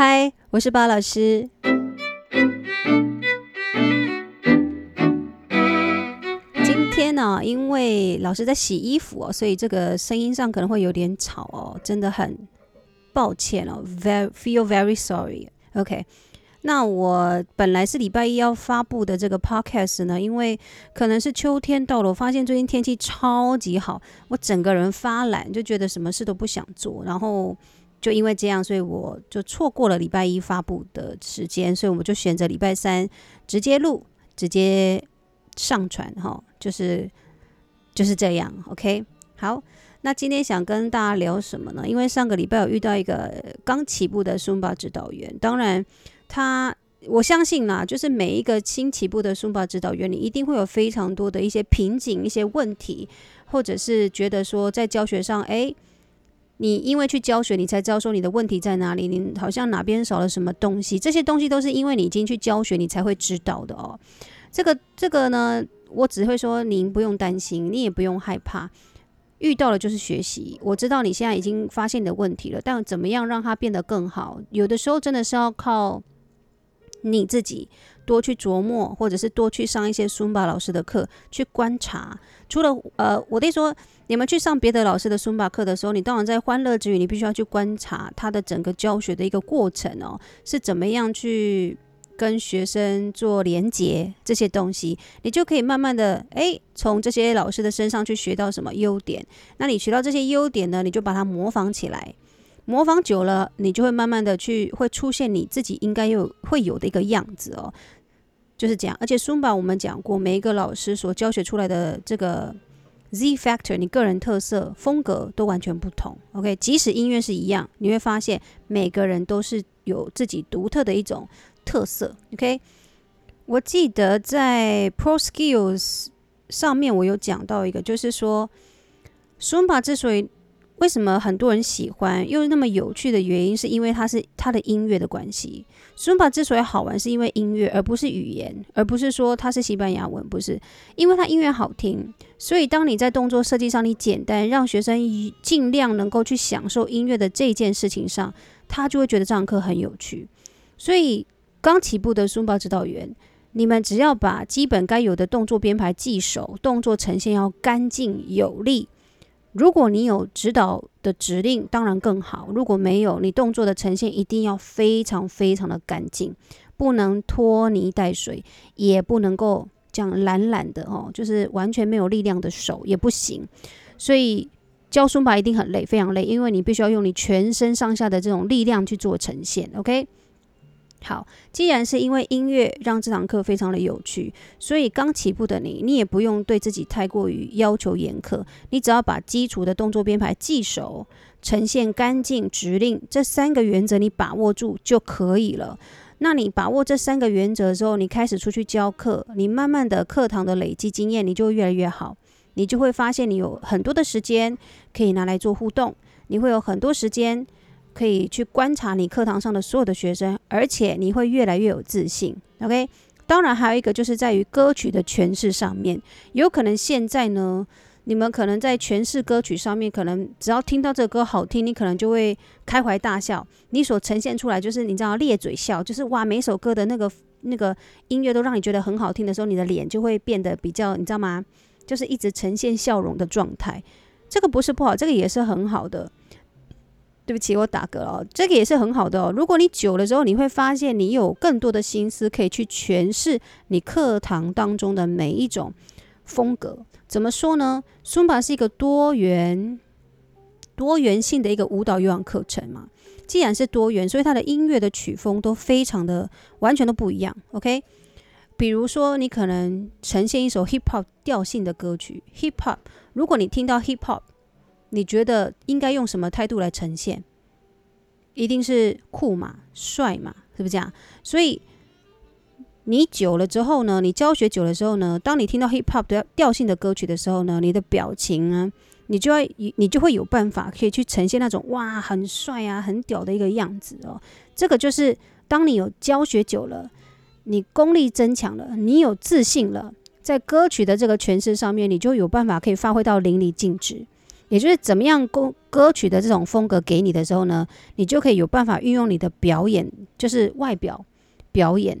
嗨，我是巴老师。今天呢，因为老师在洗衣服哦，所以这个声音上可能会有点吵哦，真的很抱歉哦，very feel very sorry。OK，那我本来是礼拜一要发布的这个 podcast 呢，因为可能是秋天到了，我发现最近天气超级好，我整个人发懒，就觉得什么事都不想做，然后。就因为这样，所以我就错过了礼拜一发布的时间，所以我们就选择礼拜三直接录，直接上传哈，就是就是这样。OK，好，那今天想跟大家聊什么呢？因为上个礼拜有遇到一个刚起步的松巴指导员，当然他我相信啦，就是每一个新起步的 Zumba 指导员，你一定会有非常多的一些瓶颈、一些问题，或者是觉得说在教学上，哎。你因为去教学，你才知道说你的问题在哪里，你好像哪边少了什么东西，这些东西都是因为你已经去教学，你才会知道的哦。这个这个呢，我只会说您不用担心，你也不用害怕，遇到了就是学习。我知道你现在已经发现你的问题了，但怎么样让它变得更好，有的时候真的是要靠你自己。多去琢磨，或者是多去上一些苏巴老师的课，去观察。除了呃，我得说，你们去上别的老师的苏巴课的时候，你当然在欢乐之余，你必须要去观察他的整个教学的一个过程哦，是怎么样去跟学生做连接这些东西，你就可以慢慢的诶，从这些老师的身上去学到什么优点。那你学到这些优点呢，你就把它模仿起来。模仿久了，你就会慢慢的去会出现你自己应该有会有的一个样子哦。就是这样，而且 Zumba 我们讲过，每一个老师所教学出来的这个 Z Factor，你个人特色风格都完全不同。OK，即使音乐是一样，你会发现每个人都是有自己独特的一种特色。OK，我记得在 Pro Skills 上面我有讲到一个，就是说 Zumba 之所以为什么很多人喜欢又那么有趣的原因，是因为它是它的音乐的关系。Zumba 之所以好玩，是因为音乐，而不是语言，而不是说它是西班牙文，不是，因为它音乐好听。所以当你在动作设计上，你简单让学生尽量能够去享受音乐的这件事情上，他就会觉得这堂课很有趣。所以刚起步的 Zumba 指导员，你们只要把基本该有的动作编排记熟，动作呈现要干净有力。如果你有指导的指令，当然更好。如果没有，你动作的呈现一定要非常非常的干净，不能拖泥带水，也不能够这样懒懒的哦，就是完全没有力量的手也不行。所以教 Zumba 一定很累，非常累，因为你必须要用你全身上下的这种力量去做呈现。OK。好，既然是因为音乐让这堂课非常的有趣，所以刚起步的你，你也不用对自己太过于要求严苛，你只要把基础的动作编排记熟，呈现干净、指令这三个原则你把握住就可以了。那你把握这三个原则之后，你开始出去教课，你慢慢的课堂的累积经验，你就越来越好，你就会发现你有很多的时间可以拿来做互动，你会有很多时间。可以去观察你课堂上的所有的学生，而且你会越来越有自信。OK，当然还有一个就是在于歌曲的诠释上面，有可能现在呢，你们可能在诠释歌曲上面，可能只要听到这个歌好听，你可能就会开怀大笑。你所呈现出来就是你知道咧嘴笑，就是哇，每首歌的那个那个音乐都让你觉得很好听的时候，你的脸就会变得比较，你知道吗？就是一直呈现笑容的状态。这个不是不好，这个也是很好的。对不起，我打嗝了。这个也是很好的哦。如果你久了之后，你会发现你有更多的心思可以去诠释你课堂当中的每一种风格。怎么说呢？Zumba 是一个多元、多元性的一个舞蹈有氧课程嘛。既然是多元，所以它的音乐的曲风都非常的完全都不一样。OK，比如说你可能呈现一首 Hip Hop 调性的歌曲，Hip Hop。如果你听到 Hip Hop，你觉得应该用什么态度来呈现？一定是酷嘛、帅嘛，是不是这样？所以你久了之后呢，你教学久了之后呢，当你听到 hip hop 的调性的歌曲的时候呢，你的表情啊，你就要你就会有办法可以去呈现那种哇，很帅啊、很屌的一个样子哦。这个就是当你有教学久了，你功力增强了，你有自信了，在歌曲的这个诠释上面，你就有办法可以发挥到淋漓尽致。也就是怎么样歌歌曲的这种风格给你的时候呢，你就可以有办法运用你的表演，就是外表表演，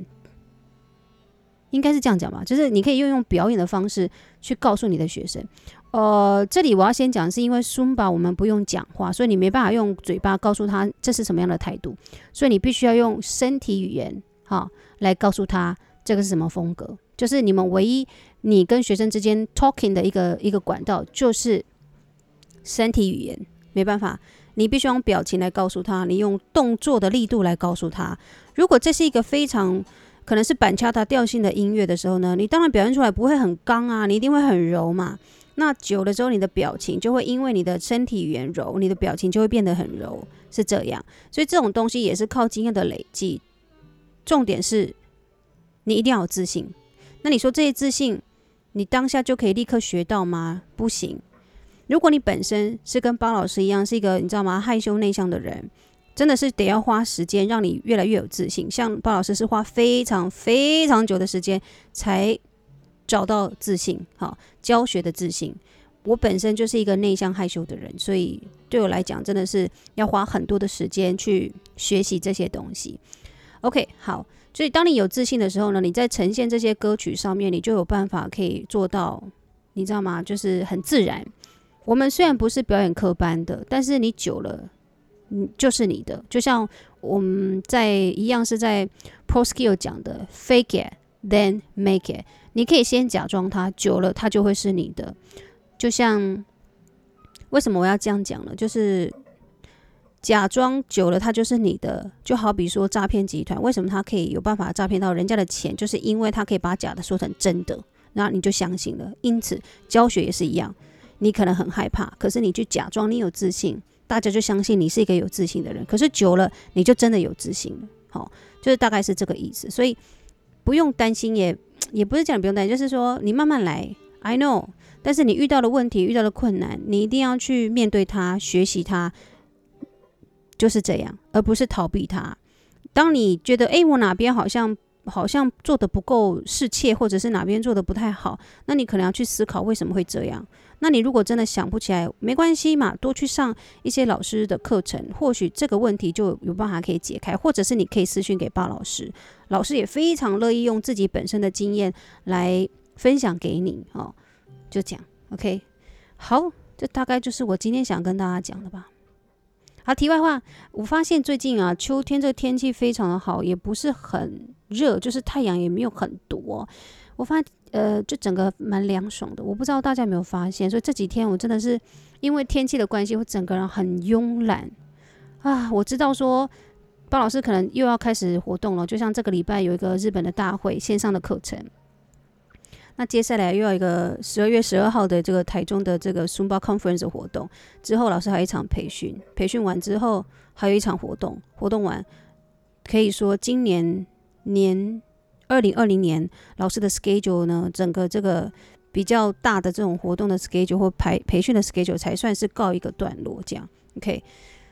应该是这样讲吧，就是你可以运用表演的方式去告诉你的学生。呃，这里我要先讲，是因为 Zumba 我们不用讲话，所以你没办法用嘴巴告诉他这是什么样的态度，所以你必须要用身体语言哈来告诉他这个是什么风格。就是你们唯一你跟学生之间 talking 的一个一个管道，就是。身体语言没办法，你必须用表情来告诉他，你用动作的力度来告诉他。如果这是一个非常可能是板恰塔调性的音乐的时候呢，你当然表现出来不会很刚啊，你一定会很柔嘛。那久了之后，你的表情就会因为你的身体语言柔，你的表情就会变得很柔，是这样。所以这种东西也是靠经验的累积。重点是你一定要有自信。那你说这些自信，你当下就可以立刻学到吗？不行。如果你本身是跟包老师一样，是一个你知道吗？害羞内向的人，真的是得要花时间让你越来越有自信。像包老师是花非常非常久的时间才找到自信，好，教学的自信。我本身就是一个内向害羞的人，所以对我来讲，真的是要花很多的时间去学习这些东西。OK，好，所以当你有自信的时候呢，你在呈现这些歌曲上面，你就有办法可以做到，你知道吗？就是很自然。我们虽然不是表演科班的，但是你久了，嗯，就是你的。就像我们在一样是在 Pro Skill 讲的，Fake it then make it。你可以先假装它，久了它就会是你的。就像为什么我要这样讲呢？就是假装久了它就是你的。就好比说诈骗集团，为什么他可以有办法诈骗到人家的钱？就是因为他可以把假的说成真的，那你就相信了。因此教学也是一样。你可能很害怕，可是你去假装你有自信，大家就相信你是一个有自信的人。可是久了，你就真的有自信了。好，就是大概是这个意思。所以不用担心也，也不是讲不用担心，就是说你慢慢来。I know，但是你遇到的问题、遇到的困难，你一定要去面对它，学习它，就是这样，而不是逃避它。当你觉得，诶，我哪边好像好像做的不够适切，或者是哪边做的不太好，那你可能要去思考为什么会这样。那你如果真的想不起来，没关系嘛，多去上一些老师的课程，或许这个问题就有办法可以解开，或者是你可以私讯给鲍老师，老师也非常乐意用自己本身的经验来分享给你哦。就这样，OK，好，这大概就是我今天想跟大家讲的吧。好，题外话，我发现最近啊，秋天这天气非常的好，也不是很热，就是太阳也没有很多。我发现，呃，就整个蛮凉爽的。我不知道大家有没有发现，所以这几天我真的是因为天气的关系，我整个人很慵懒啊。我知道说，包老师可能又要开始活动了，就像这个礼拜有一个日本的大会线上的课程，那接下来又要一个十二月十二号的这个台中的这个 Sumba Conference 活动，之后老师还有一场培训，培训完之后还有一场活动，活动完可以说今年年。二零二零年老师的 schedule 呢，整个这个比较大的这种活动的 schedule 或培培训的 schedule 才算是告一个段落，这样 OK，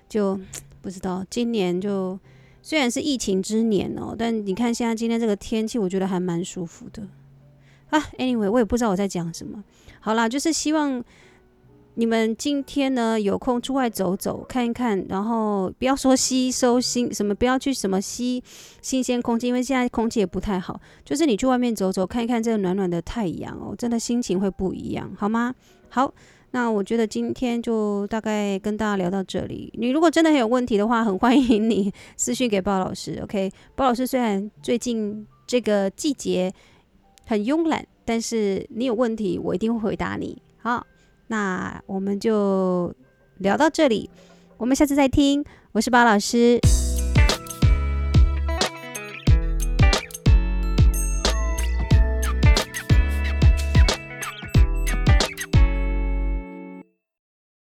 就不知道今年就虽然是疫情之年哦，但你看现在今天这个天气，我觉得还蛮舒服的啊。Anyway，我也不知道我在讲什么，好啦，就是希望。你们今天呢，有空出外走走看一看，然后不要说吸收新什么，不要去什么吸新鲜空气，因为现在空气也不太好。就是你去外面走走看一看这个暖暖的太阳哦，真的心情会不一样，好吗？好，那我觉得今天就大概跟大家聊到这里。你如果真的很有问题的话，很欢迎你私讯给包老师。OK，包老师虽然最近这个季节很慵懒，但是你有问题，我一定会回答你。好。那我们就聊到这里，我们下次再听。我是包老师。